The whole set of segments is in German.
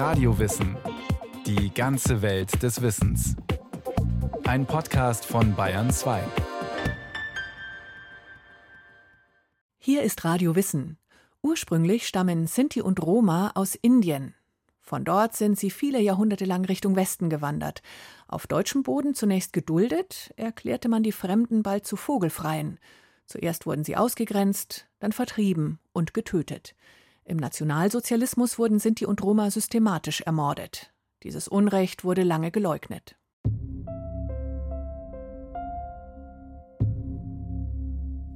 Radiowissen. Die ganze Welt des Wissens. Ein Podcast von Bayern 2. Hier ist Radio Wissen. Ursprünglich stammen Sinti und Roma aus Indien. Von dort sind sie viele Jahrhunderte lang Richtung Westen gewandert. Auf deutschem Boden zunächst geduldet, erklärte man die Fremden bald zu Vogelfreien. Zuerst wurden sie ausgegrenzt, dann vertrieben und getötet. Im Nationalsozialismus wurden Sinti und Roma systematisch ermordet. Dieses Unrecht wurde lange geleugnet.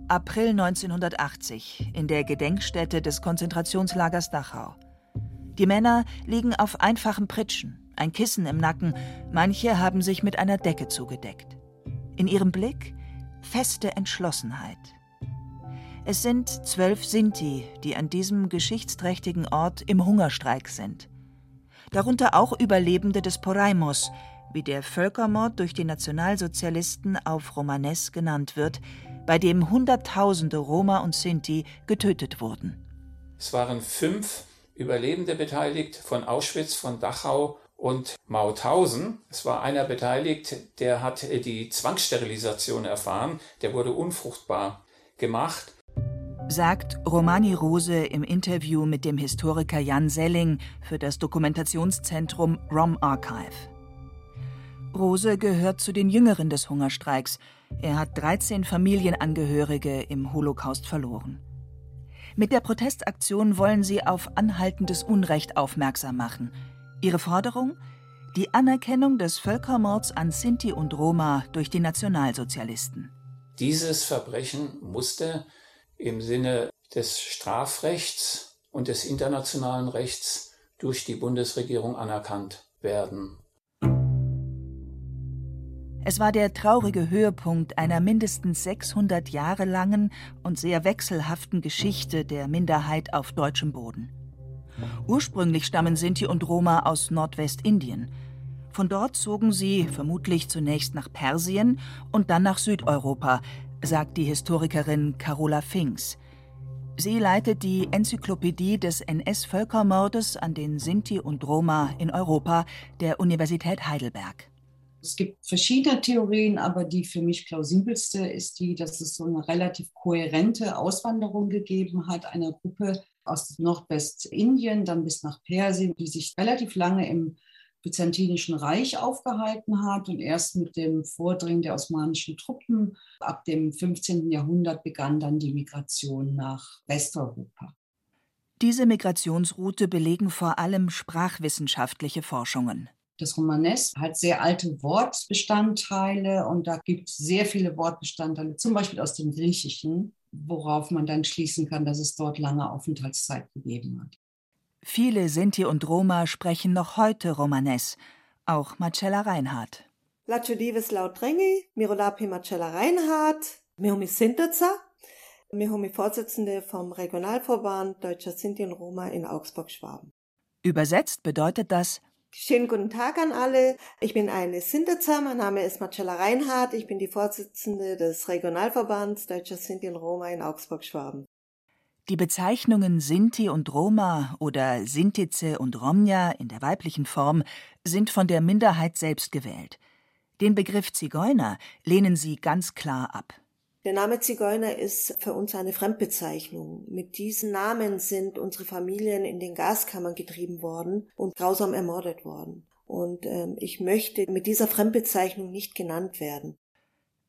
April 1980 in der Gedenkstätte des Konzentrationslagers Dachau. Die Männer liegen auf einfachen Pritschen, ein Kissen im Nacken, manche haben sich mit einer Decke zugedeckt. In ihrem Blick feste Entschlossenheit. Es sind zwölf Sinti, die an diesem geschichtsträchtigen Ort im Hungerstreik sind. Darunter auch Überlebende des Poraimos, wie der Völkermord durch die Nationalsozialisten auf Romanes genannt wird, bei dem Hunderttausende Roma und Sinti getötet wurden. Es waren fünf Überlebende beteiligt von Auschwitz, von Dachau und Mauthausen. Es war einer beteiligt, der hat die Zwangssterilisation erfahren, der wurde unfruchtbar gemacht. Sagt Romani Rose im Interview mit dem Historiker Jan Selling für das Dokumentationszentrum ROM Archive. Rose gehört zu den Jüngeren des Hungerstreiks. Er hat 13 Familienangehörige im Holocaust verloren. Mit der Protestaktion wollen sie auf anhaltendes Unrecht aufmerksam machen. Ihre Forderung? Die Anerkennung des Völkermords an Sinti und Roma durch die Nationalsozialisten. Dieses Verbrechen musste im Sinne des Strafrechts und des internationalen Rechts durch die Bundesregierung anerkannt werden. Es war der traurige Höhepunkt einer mindestens 600 Jahre langen und sehr wechselhaften Geschichte der Minderheit auf deutschem Boden. Ursprünglich stammen Sinti und Roma aus Nordwestindien. Von dort zogen sie vermutlich zunächst nach Persien und dann nach Südeuropa, sagt die Historikerin Carola Finks. Sie leitet die Enzyklopädie des NS-Völkermordes an den Sinti und Roma in Europa der Universität Heidelberg. Es gibt verschiedene Theorien, aber die für mich plausibelste ist die, dass es so eine relativ kohärente Auswanderung gegeben hat, einer Gruppe aus Nordwestindien, dann bis nach Persien, die sich relativ lange im Byzantinischen Reich aufgehalten hat und erst mit dem Vordringen der osmanischen Truppen ab dem 15. Jahrhundert begann dann die Migration nach Westeuropa. Diese Migrationsroute belegen vor allem sprachwissenschaftliche Forschungen. Das Romanes hat sehr alte Wortbestandteile und da gibt es sehr viele Wortbestandteile, zum Beispiel aus dem Griechischen, worauf man dann schließen kann, dass es dort lange Aufenthaltszeit gegeben hat. Viele Sinti und Roma sprechen noch heute Romanes, auch Marcella Reinhardt. Lacho dives lautrengi, mirolapi Marcella Reinhardt, mihumi Sinterza, mihumi Vorsitzende vom Regionalverband Deutscher Sinti und Roma in Augsburg-Schwaben. Übersetzt bedeutet das Schönen guten Tag an alle. Ich bin eine Sinterza. Mein Name ist Marcella Reinhardt. Ich bin die Vorsitzende des Regionalverbands Deutscher Sinti und Roma in Augsburg-Schwaben. Die Bezeichnungen Sinti und Roma oder Sintize und Romja in der weiblichen Form sind von der Minderheit selbst gewählt. Den Begriff Zigeuner lehnen sie ganz klar ab. Der Name Zigeuner ist für uns eine Fremdbezeichnung. Mit diesem Namen sind unsere Familien in den Gaskammern getrieben worden und grausam ermordet worden. Und ähm, ich möchte mit dieser Fremdbezeichnung nicht genannt werden.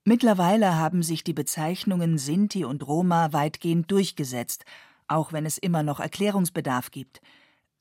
Mittlerweile haben sich die Bezeichnungen Sinti und Roma weitgehend durchgesetzt, auch wenn es immer noch Erklärungsbedarf gibt.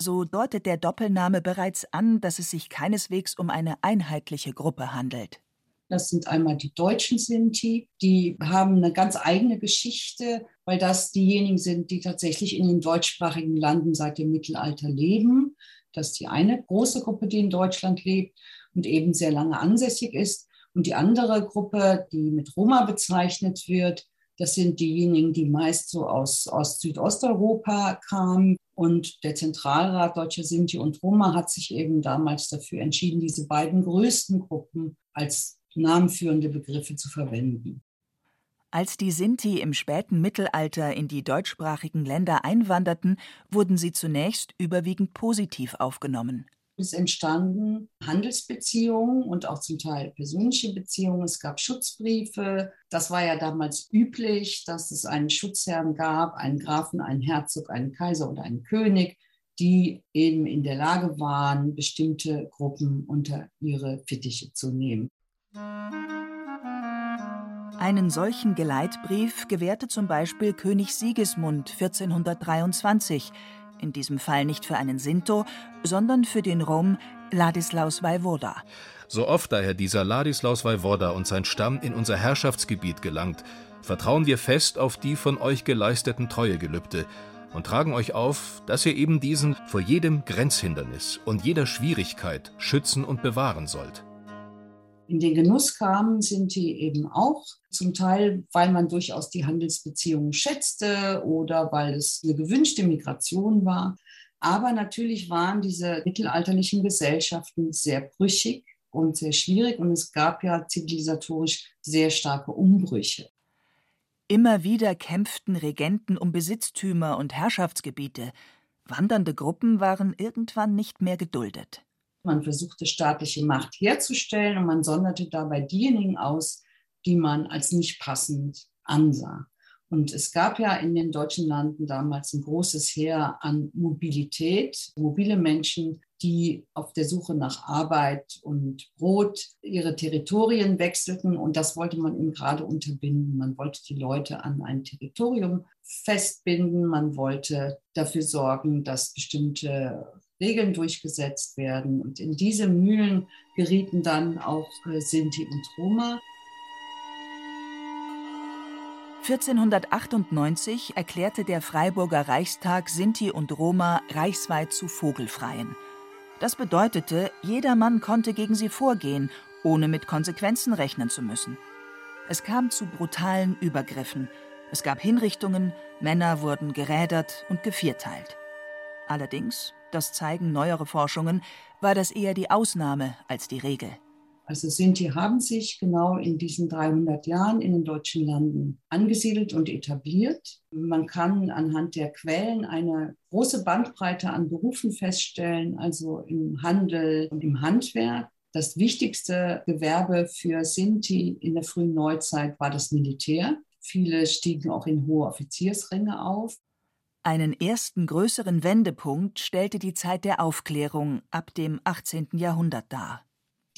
So deutet der Doppelname bereits an, dass es sich keineswegs um eine einheitliche Gruppe handelt. Das sind einmal die deutschen Sinti, die haben eine ganz eigene Geschichte, weil das diejenigen sind, die tatsächlich in den deutschsprachigen Landen seit dem Mittelalter leben. Das ist die eine große Gruppe, die in Deutschland lebt und eben sehr lange ansässig ist. Und die andere Gruppe, die mit Roma bezeichnet wird, das sind diejenigen, die meist so aus, aus Südosteuropa kamen. Und der Zentralrat Deutscher Sinti und Roma hat sich eben damals dafür entschieden, diese beiden größten Gruppen als namenführende Begriffe zu verwenden. Als die Sinti im späten Mittelalter in die deutschsprachigen Länder einwanderten, wurden sie zunächst überwiegend positiv aufgenommen. Es entstanden Handelsbeziehungen und auch zum Teil persönliche Beziehungen. Es gab Schutzbriefe. Das war ja damals üblich, dass es einen Schutzherrn gab, einen Grafen, einen Herzog, einen Kaiser oder einen König, die eben in der Lage waren, bestimmte Gruppen unter ihre Fittiche zu nehmen. Einen solchen Geleitbrief gewährte zum Beispiel König Sigismund 1423, in diesem Fall nicht für einen Sinto, sondern für den Rom Ladislaus Vaivoda. So oft daher dieser Ladislaus Vaivoda und sein Stamm in unser Herrschaftsgebiet gelangt, vertrauen wir fest auf die von euch geleisteten Treuegelübde und tragen euch auf, dass ihr eben diesen vor jedem Grenzhindernis und jeder Schwierigkeit schützen und bewahren sollt in den Genuss kamen, sind die eben auch zum Teil, weil man durchaus die Handelsbeziehungen schätzte oder weil es eine gewünschte Migration war. Aber natürlich waren diese mittelalterlichen Gesellschaften sehr brüchig und sehr schwierig und es gab ja zivilisatorisch sehr starke Umbrüche. Immer wieder kämpften Regenten um Besitztümer und Herrschaftsgebiete. Wandernde Gruppen waren irgendwann nicht mehr geduldet. Man versuchte staatliche Macht herzustellen und man sonderte dabei diejenigen aus, die man als nicht passend ansah. Und es gab ja in den deutschen Landen damals ein großes Heer an Mobilität, mobile Menschen, die auf der Suche nach Arbeit und Brot ihre Territorien wechselten. Und das wollte man eben gerade unterbinden. Man wollte die Leute an ein Territorium festbinden. Man wollte dafür sorgen, dass bestimmte Regeln durchgesetzt werden. Und in diese Mühlen gerieten dann auch äh, Sinti und Roma. 1498 erklärte der Freiburger Reichstag Sinti und Roma reichsweit zu Vogelfreien. Das bedeutete, jedermann konnte gegen sie vorgehen, ohne mit Konsequenzen rechnen zu müssen. Es kam zu brutalen Übergriffen. Es gab Hinrichtungen, Männer wurden gerädert und gevierteilt. Allerdings das zeigen neuere Forschungen, war das eher die Ausnahme als die Regel. Also Sinti haben sich genau in diesen 300 Jahren in den deutschen Landen angesiedelt und etabliert. Man kann anhand der Quellen eine große Bandbreite an Berufen feststellen, also im Handel und im Handwerk. Das wichtigste Gewerbe für Sinti in der frühen Neuzeit war das Militär. Viele stiegen auch in hohe Offiziersränge auf. Einen ersten größeren Wendepunkt stellte die Zeit der Aufklärung ab dem 18. Jahrhundert dar.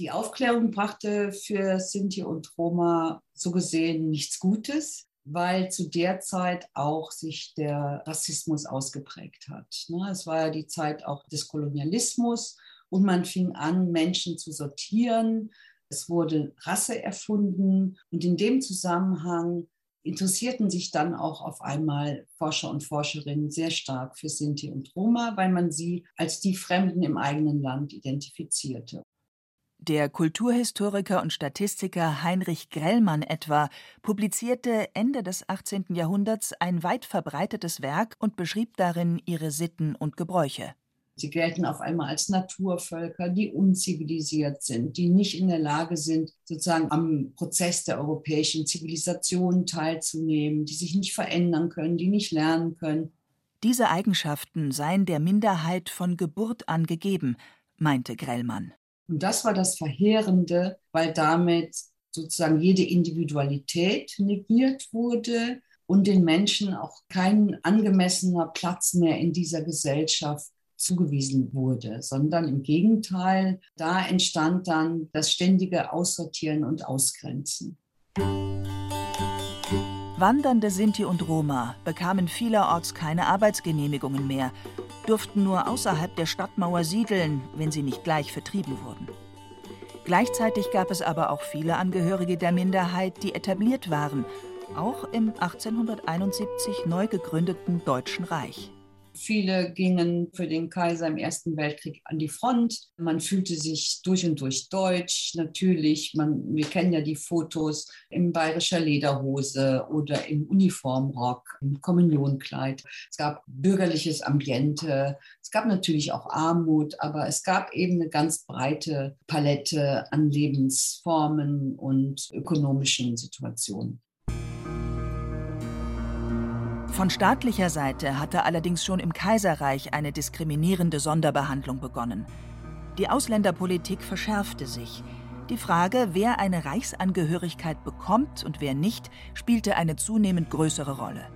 Die Aufklärung brachte für Sinti und Roma so gesehen nichts Gutes, weil zu der Zeit auch sich der Rassismus ausgeprägt hat. Ne, es war ja die Zeit auch des Kolonialismus und man fing an, Menschen zu sortieren. Es wurde Rasse erfunden und in dem Zusammenhang interessierten sich dann auch auf einmal Forscher und Forscherinnen sehr stark für Sinti und Roma, weil man sie als die Fremden im eigenen Land identifizierte. Der Kulturhistoriker und Statistiker Heinrich Grellmann etwa publizierte Ende des 18. Jahrhunderts ein weit verbreitetes Werk und beschrieb darin ihre Sitten und Gebräuche. Sie gelten auf einmal als Naturvölker, die unzivilisiert sind, die nicht in der Lage sind, sozusagen am Prozess der europäischen Zivilisation teilzunehmen, die sich nicht verändern können, die nicht lernen können. Diese Eigenschaften seien der Minderheit von Geburt an gegeben, meinte Grellmann. Und das war das Verheerende, weil damit sozusagen jede Individualität negiert wurde und den Menschen auch kein angemessener Platz mehr in dieser Gesellschaft zugewiesen wurde, sondern im Gegenteil, da entstand dann das ständige Aussortieren und Ausgrenzen. Wandernde Sinti und Roma bekamen vielerorts keine Arbeitsgenehmigungen mehr, durften nur außerhalb der Stadtmauer siedeln, wenn sie nicht gleich vertrieben wurden. Gleichzeitig gab es aber auch viele Angehörige der Minderheit, die etabliert waren, auch im 1871 neu gegründeten Deutschen Reich. Viele gingen für den Kaiser im Ersten Weltkrieg an die Front. Man fühlte sich durch und durch deutsch. Natürlich, man, wir kennen ja die Fotos in bayerischer Lederhose oder im Uniformrock, im Kommunionkleid. Es gab bürgerliches Ambiente. Es gab natürlich auch Armut, aber es gab eben eine ganz breite Palette an Lebensformen und ökonomischen Situationen. Von staatlicher Seite hatte allerdings schon im Kaiserreich eine diskriminierende Sonderbehandlung begonnen. Die Ausländerpolitik verschärfte sich. Die Frage, wer eine Reichsangehörigkeit bekommt und wer nicht, spielte eine zunehmend größere Rolle.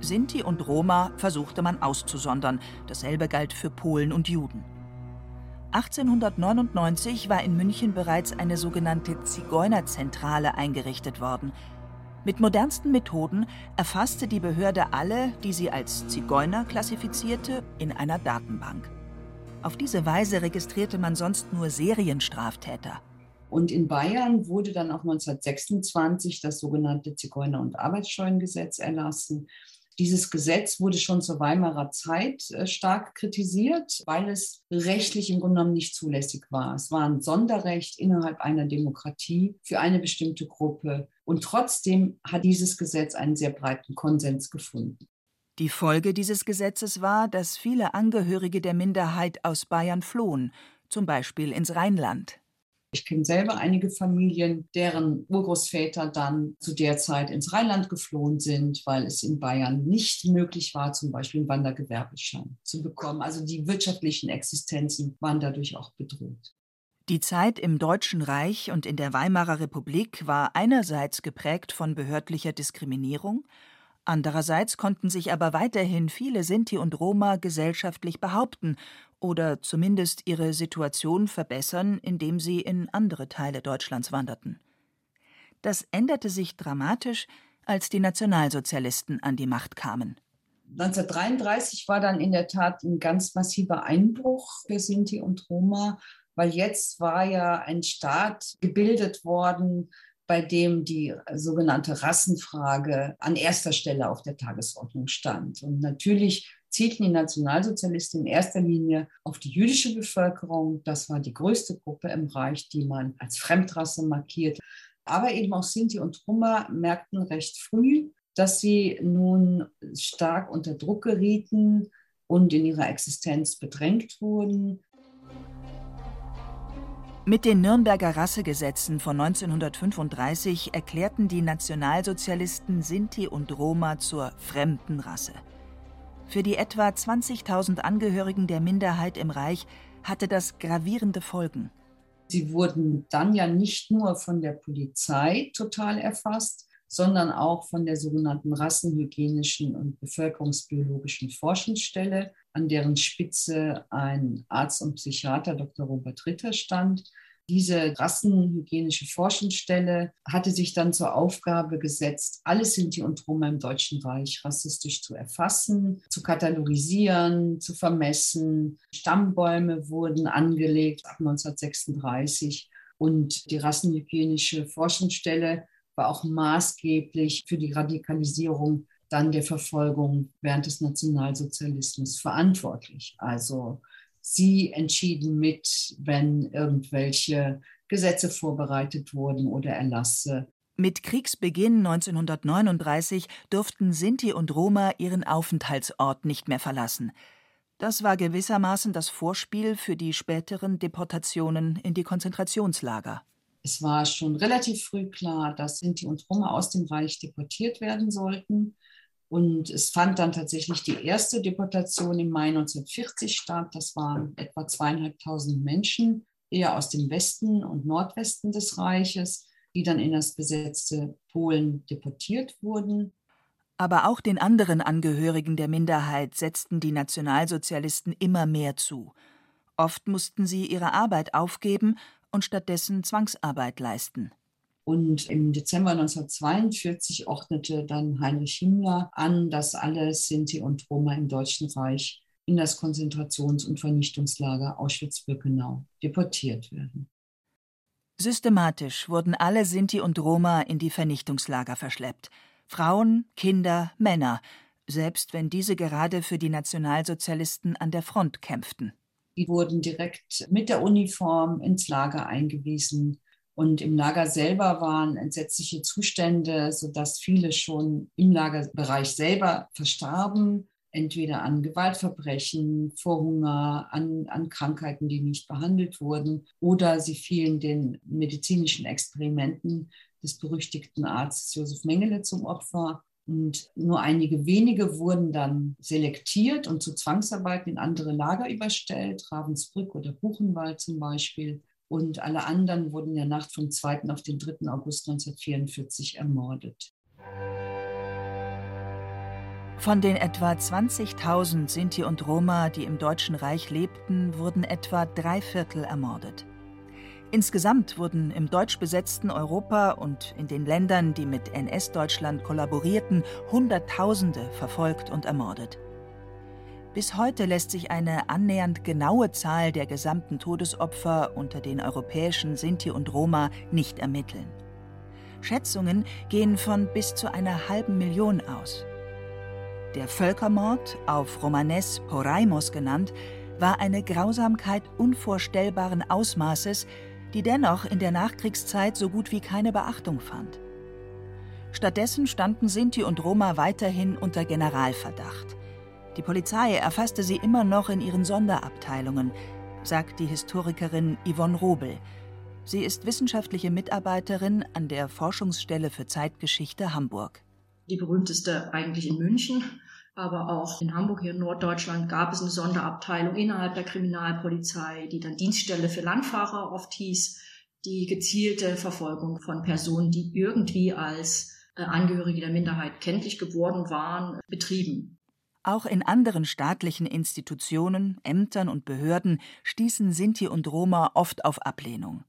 Sinti und Roma versuchte man auszusondern. Dasselbe galt für Polen und Juden. 1899 war in München bereits eine sogenannte Zigeunerzentrale eingerichtet worden. Mit modernsten Methoden erfasste die Behörde alle, die sie als Zigeuner klassifizierte, in einer Datenbank. Auf diese Weise registrierte man sonst nur Serienstraftäter. Und in Bayern wurde dann auch 1926 das sogenannte Zigeuner- und Arbeitsscheunengesetz erlassen. Dieses Gesetz wurde schon zur Weimarer Zeit äh, stark kritisiert, weil es rechtlich im Grunde genommen nicht zulässig war. Es war ein Sonderrecht innerhalb einer Demokratie für eine bestimmte Gruppe. Und trotzdem hat dieses Gesetz einen sehr breiten Konsens gefunden. Die Folge dieses Gesetzes war, dass viele Angehörige der Minderheit aus Bayern flohen, zum Beispiel ins Rheinland. Ich kenne selber einige Familien, deren Urgroßväter dann zu der Zeit ins Rheinland geflohen sind, weil es in Bayern nicht möglich war, zum Beispiel einen Wandergewerbeschein zu bekommen. Also die wirtschaftlichen Existenzen waren dadurch auch bedroht. Die Zeit im Deutschen Reich und in der Weimarer Republik war einerseits geprägt von behördlicher Diskriminierung, andererseits konnten sich aber weiterhin viele Sinti und Roma gesellschaftlich behaupten oder zumindest ihre Situation verbessern, indem sie in andere Teile Deutschlands wanderten. Das änderte sich dramatisch, als die Nationalsozialisten an die Macht kamen. 1933 war dann in der Tat ein ganz massiver Einbruch für Sinti und Roma, weil jetzt war ja ein Staat gebildet worden, bei dem die sogenannte Rassenfrage an erster Stelle auf der Tagesordnung stand. Und natürlich zielten die Nationalsozialisten in erster Linie auf die jüdische Bevölkerung. Das war die größte Gruppe im Reich, die man als Fremdrasse markiert. Aber eben auch Sinti und Roma merkten recht früh, dass sie nun stark unter Druck gerieten und in ihrer Existenz bedrängt wurden. Mit den Nürnberger Rassegesetzen von 1935 erklärten die Nationalsozialisten Sinti und Roma zur fremden Rasse. Für die etwa 20.000 Angehörigen der Minderheit im Reich hatte das gravierende Folgen. Sie wurden dann ja nicht nur von der Polizei total erfasst, sondern auch von der sogenannten Rassenhygienischen und Bevölkerungsbiologischen Forschungsstelle, an deren Spitze ein Arzt und Psychiater Dr. Robert Ritter stand. Diese rassenhygienische Forschungsstelle hatte sich dann zur Aufgabe gesetzt, alle Sinti und Roma im Deutschen Reich rassistisch zu erfassen, zu katalogisieren, zu vermessen. Stammbäume wurden angelegt ab 1936 und die rassenhygienische Forschungsstelle war auch maßgeblich für die Radikalisierung dann der Verfolgung während des Nationalsozialismus verantwortlich. Also Sie entschieden mit, wenn irgendwelche Gesetze vorbereitet wurden oder Erlasse. Mit Kriegsbeginn 1939 durften Sinti und Roma ihren Aufenthaltsort nicht mehr verlassen. Das war gewissermaßen das Vorspiel für die späteren Deportationen in die Konzentrationslager. Es war schon relativ früh klar, dass Sinti und Roma aus dem Reich deportiert werden sollten. Und es fand dann tatsächlich die erste Deportation im Mai 1940 statt. Das waren etwa zweieinhalbtausend Menschen, eher aus dem Westen und Nordwesten des Reiches, die dann in das besetzte Polen deportiert wurden. Aber auch den anderen Angehörigen der Minderheit setzten die Nationalsozialisten immer mehr zu. Oft mussten sie ihre Arbeit aufgeben und stattdessen Zwangsarbeit leisten. Und im Dezember 1942 ordnete dann Heinrich Himmler an, dass alle Sinti und Roma im Deutschen Reich in das Konzentrations- und Vernichtungslager Auschwitz-Birkenau deportiert werden. Systematisch wurden alle Sinti und Roma in die Vernichtungslager verschleppt. Frauen, Kinder, Männer, selbst wenn diese gerade für die Nationalsozialisten an der Front kämpften. Die wurden direkt mit der Uniform ins Lager eingewiesen. Und im Lager selber waren entsetzliche Zustände, sodass viele schon im Lagerbereich selber verstarben, entweder an Gewaltverbrechen, vor Hunger, an, an Krankheiten, die nicht behandelt wurden, oder sie fielen den medizinischen Experimenten des berüchtigten Arztes Josef Mengele zum Opfer. Und nur einige wenige wurden dann selektiert und zu Zwangsarbeiten in andere Lager überstellt, Ravensbrück oder Buchenwald zum Beispiel. Und alle anderen wurden in der Nacht vom 2. auf den 3. August 1944 ermordet. Von den etwa 20.000 Sinti und Roma, die im Deutschen Reich lebten, wurden etwa drei Viertel ermordet. Insgesamt wurden im deutsch besetzten Europa und in den Ländern, die mit NS-Deutschland kollaborierten, Hunderttausende verfolgt und ermordet. Bis heute lässt sich eine annähernd genaue Zahl der gesamten Todesopfer unter den europäischen Sinti und Roma nicht ermitteln. Schätzungen gehen von bis zu einer halben Million aus. Der Völkermord, auf Romanes Poraimos genannt, war eine Grausamkeit unvorstellbaren Ausmaßes, die dennoch in der Nachkriegszeit so gut wie keine Beachtung fand. Stattdessen standen Sinti und Roma weiterhin unter Generalverdacht. Die Polizei erfasste sie immer noch in ihren Sonderabteilungen, sagt die Historikerin Yvonne Robel. Sie ist wissenschaftliche Mitarbeiterin an der Forschungsstelle für Zeitgeschichte Hamburg. Die berühmteste eigentlich in München, aber auch in Hamburg, hier in Norddeutschland, gab es eine Sonderabteilung innerhalb der Kriminalpolizei, die dann Dienststelle für Landfahrer oft hieß, die gezielte Verfolgung von Personen, die irgendwie als äh, Angehörige der Minderheit kenntlich geworden waren, betrieben. Auch in anderen staatlichen Institutionen, Ämtern und Behörden stießen Sinti und Roma oft auf Ablehnung.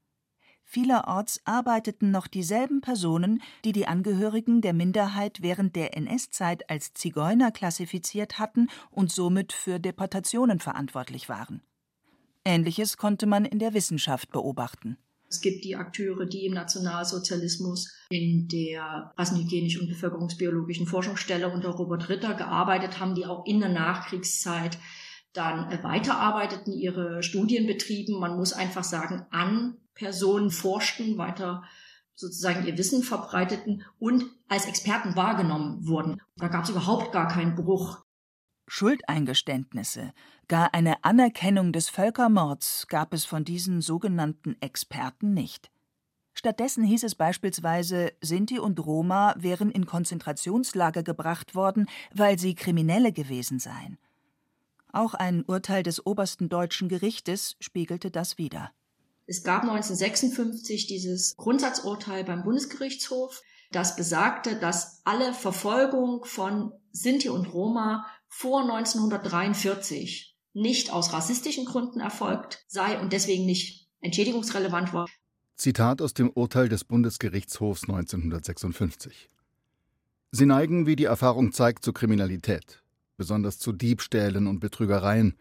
Vielerorts arbeiteten noch dieselben Personen, die die Angehörigen der Minderheit während der NS-Zeit als Zigeuner klassifiziert hatten und somit für Deportationen verantwortlich waren. Ähnliches konnte man in der Wissenschaft beobachten. Es gibt die Akteure, die im Nationalsozialismus in der rassenhygienischen und bevölkerungsbiologischen Forschungsstelle unter Robert Ritter gearbeitet haben, die auch in der Nachkriegszeit dann weiterarbeiteten, ihre Studien betrieben. Man muss einfach sagen, an Personen forschten, weiter sozusagen ihr Wissen verbreiteten und als Experten wahrgenommen wurden. Da gab es überhaupt gar keinen Bruch. Schuldeingeständnisse, gar eine Anerkennung des Völkermords gab es von diesen sogenannten Experten nicht. Stattdessen hieß es beispielsweise, Sinti und Roma wären in Konzentrationslager gebracht worden, weil sie Kriminelle gewesen seien. Auch ein Urteil des obersten deutschen Gerichtes spiegelte das wider. Es gab 1956 dieses Grundsatzurteil beim Bundesgerichtshof, das besagte, dass alle Verfolgung von Sinti und Roma vor 1943 nicht aus rassistischen Gründen erfolgt sei und deswegen nicht entschädigungsrelevant war. Zitat aus dem Urteil des Bundesgerichtshofs 1956. Sie neigen, wie die Erfahrung zeigt, zu Kriminalität, besonders zu Diebstählen und Betrügereien,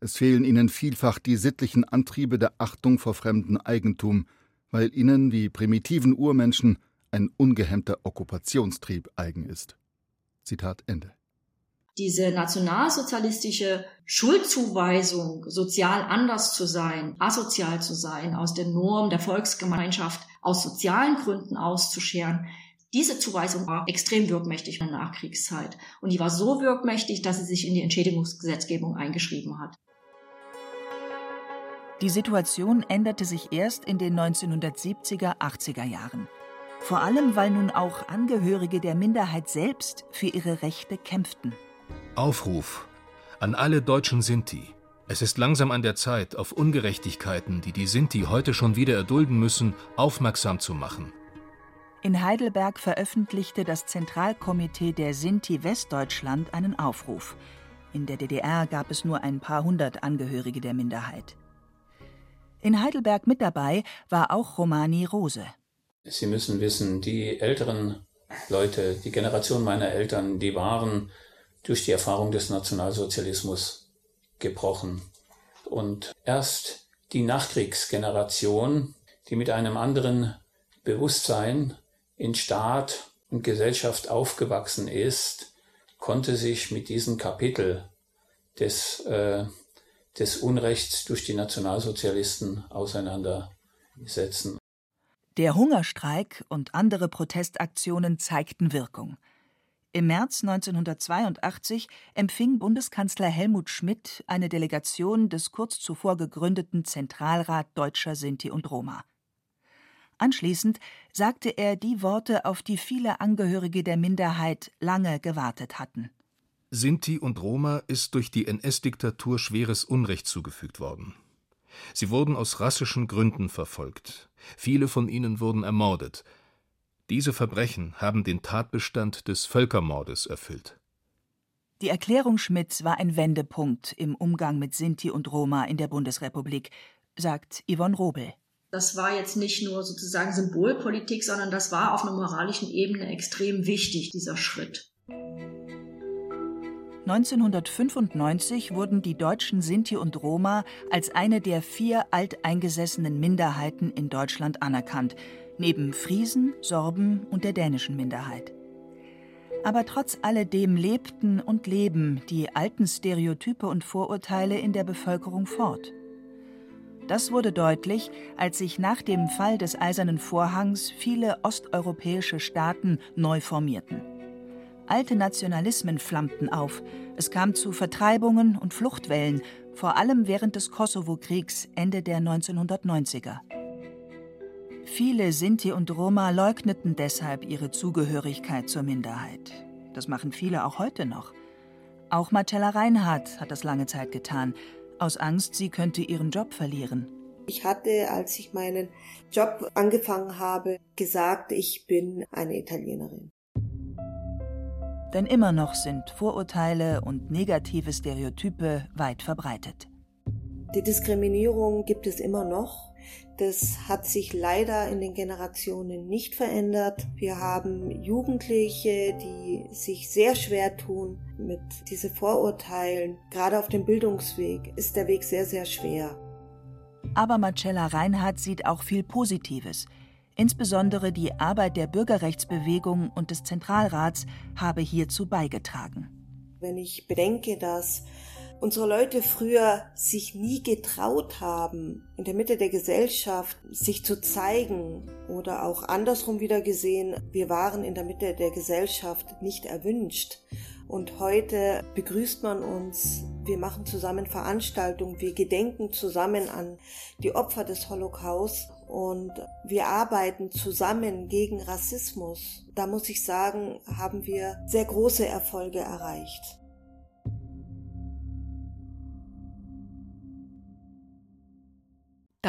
es fehlen ihnen vielfach die sittlichen Antriebe der Achtung vor fremdem Eigentum, weil ihnen, wie primitiven Urmenschen, ein ungehemmter Okkupationstrieb eigen ist. Zitat Ende. Diese nationalsozialistische Schuldzuweisung, sozial anders zu sein, asozial zu sein, aus der Norm der Volksgemeinschaft aus sozialen Gründen auszuscheren, diese Zuweisung war extrem wirkmächtig in der Nachkriegszeit. Und die war so wirkmächtig, dass sie sich in die Entschädigungsgesetzgebung eingeschrieben hat. Die Situation änderte sich erst in den 1970er, 80er Jahren. Vor allem, weil nun auch Angehörige der Minderheit selbst für ihre Rechte kämpften. Aufruf an alle deutschen Sinti. Es ist langsam an der Zeit, auf Ungerechtigkeiten, die die Sinti heute schon wieder erdulden müssen, aufmerksam zu machen. In Heidelberg veröffentlichte das Zentralkomitee der Sinti Westdeutschland einen Aufruf. In der DDR gab es nur ein paar hundert Angehörige der Minderheit. In Heidelberg mit dabei war auch Romani Rose. Sie müssen wissen, die älteren Leute, die Generation meiner Eltern, die waren durch die Erfahrung des Nationalsozialismus gebrochen. Und erst die Nachkriegsgeneration, die mit einem anderen Bewusstsein in Staat und Gesellschaft aufgewachsen ist, konnte sich mit diesem Kapitel des äh, des Unrechts durch die Nationalsozialisten auseinandersetzen. Der Hungerstreik und andere Protestaktionen zeigten Wirkung. Im März 1982 empfing Bundeskanzler Helmut Schmidt eine Delegation des kurz zuvor gegründeten Zentralrat Deutscher Sinti und Roma. Anschließend sagte er die Worte, auf die viele Angehörige der Minderheit lange gewartet hatten. Sinti und Roma ist durch die NS-Diktatur schweres Unrecht zugefügt worden. Sie wurden aus rassischen Gründen verfolgt. Viele von ihnen wurden ermordet. Diese Verbrechen haben den Tatbestand des Völkermordes erfüllt. Die Erklärung Schmidts war ein Wendepunkt im Umgang mit Sinti und Roma in der Bundesrepublik, sagt Yvonne Robel. Das war jetzt nicht nur sozusagen Symbolpolitik, sondern das war auf einer moralischen Ebene extrem wichtig, dieser Schritt. 1995 wurden die deutschen Sinti und Roma als eine der vier alteingesessenen Minderheiten in Deutschland anerkannt, neben Friesen, Sorben und der dänischen Minderheit. Aber trotz alledem lebten und leben die alten Stereotype und Vorurteile in der Bevölkerung fort. Das wurde deutlich, als sich nach dem Fall des Eisernen Vorhangs viele osteuropäische Staaten neu formierten. Alte Nationalismen flammten auf, es kam zu Vertreibungen und Fluchtwellen, vor allem während des Kosovo-Kriegs Ende der 1990er. Viele Sinti und Roma leugneten deshalb ihre Zugehörigkeit zur Minderheit. Das machen viele auch heute noch. Auch Marcella Reinhardt hat das lange Zeit getan, aus Angst, sie könnte ihren Job verlieren. Ich hatte, als ich meinen Job angefangen habe, gesagt, ich bin eine Italienerin. Denn immer noch sind Vorurteile und negative Stereotype weit verbreitet. Die Diskriminierung gibt es immer noch. Das hat sich leider in den Generationen nicht verändert. Wir haben Jugendliche, die sich sehr schwer tun mit diesen Vorurteilen. Gerade auf dem Bildungsweg ist der Weg sehr, sehr schwer. Aber Marcella Reinhardt sieht auch viel Positives. Insbesondere die Arbeit der Bürgerrechtsbewegung und des Zentralrats habe hierzu beigetragen. Wenn ich bedenke, dass unsere Leute früher sich nie getraut haben, in der Mitte der Gesellschaft sich zu zeigen oder auch andersrum wieder gesehen, wir waren in der Mitte der Gesellschaft nicht erwünscht. Und heute begrüßt man uns, wir machen zusammen Veranstaltungen, wir gedenken zusammen an die Opfer des Holocaust und wir arbeiten zusammen gegen Rassismus. Da muss ich sagen, haben wir sehr große Erfolge erreicht.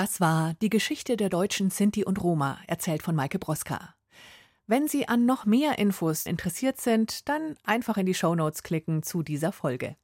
Das war die Geschichte der deutschen Sinti und Roma, erzählt von Maike Broska. Wenn Sie an noch mehr Infos interessiert sind, dann einfach in die Shownotes klicken zu dieser Folge.